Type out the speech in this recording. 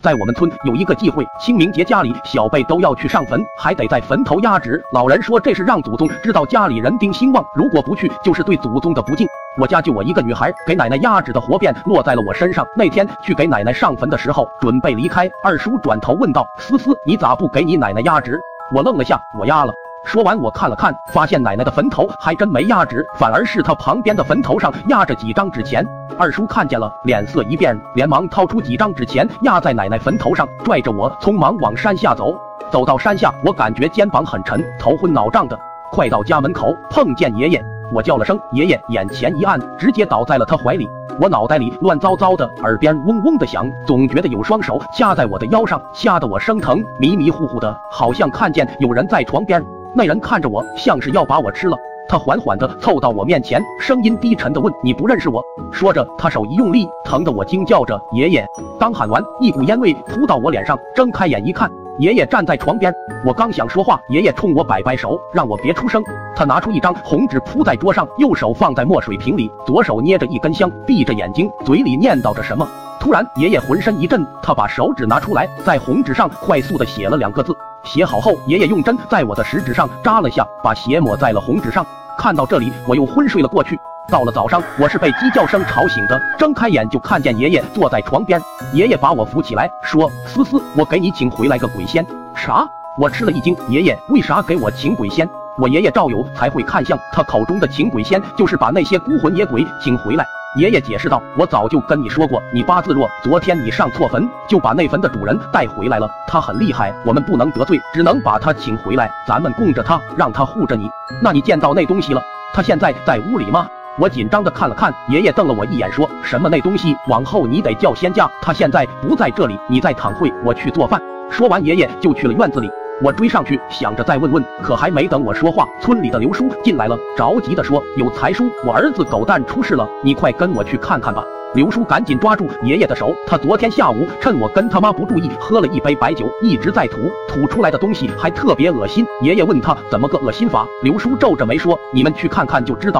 在我们村有一个忌讳，清明节家里小辈都要去上坟，还得在坟头压纸。老人说这是让祖宗知道家里人丁兴旺，如果不去就是对祖宗的不敬。我家就我一个女孩，给奶奶压纸的活便落在了我身上。那天去给奶奶上坟的时候，准备离开，二叔转头问道：“思思，你咋不给你奶奶压纸？”我愣了下，我压了。说完，我看了看，发现奶奶的坟头还真没压纸，反而是她旁边的坟头上压着几张纸钱。二叔看见了，脸色一变，连忙掏出几张纸钱压在奶奶坟头上，拽着我匆忙往山下走。走到山下，我感觉肩膀很沉，头昏脑胀的。快到家门口，碰见爷爷，我叫了声爷爷，眼前一暗，直接倒在了他怀里。我脑袋里乱糟糟的，耳边嗡嗡的响，总觉得有双手掐在我的腰上，掐得我生疼，迷迷糊糊的，好像看见有人在床边。那人看着我，像是要把我吃了。他缓缓地凑到我面前，声音低沉地问：“你不认识我？”说着，他手一用力，疼得我惊叫着：“爷爷！”刚喊完，一股烟味扑到我脸上，睁开眼一看，爷爷站在床边。我刚想说话，爷爷冲我摆摆手，让我别出声。他拿出一张红纸铺在桌上，右手放在墨水瓶里，左手捏着一根香，闭着眼睛，嘴里念叨着什么。突然，爷爷浑身一震，他把手指拿出来，在红纸上快速地写了两个字。写好后，爷爷用针在我的食指上扎了下，把血抹在了红纸上。看到这里，我又昏睡了过去。到了早上，我是被鸡叫声吵醒的，睁开眼就看见爷爷坐在床边。爷爷把我扶起来，说：“思思，我给你请回来个鬼仙。”啥？我吃了一惊。爷爷为啥给我请鬼仙？我爷爷赵有才会看相，他口中的请鬼仙就是把那些孤魂野鬼请回来。爷爷解释道：“我早就跟你说过，你八字弱。昨天你上错坟，就把那坟的主人带回来了。他很厉害，我们不能得罪，只能把他请回来。咱们供着他，让他护着你。那你见到那东西了？他现在在屋里吗？”我紧张的看了看，爷爷瞪了我一眼，说什么那东西往后你得叫仙家，他现在不在这里，你再躺会，我去做饭。说完，爷爷就去了院子里。我追上去，想着再问问，可还没等我说话，村里的刘叔进来了，着急的说：“有财叔，我儿子狗蛋出事了，你快跟我去看看吧。”刘叔赶紧抓住爷爷的手，他昨天下午趁我跟他妈不注意，喝了一杯白酒，一直在吐，吐出来的东西还特别恶心。爷爷问他怎么个恶心法，刘叔皱着眉说：“你们去看看就知道。”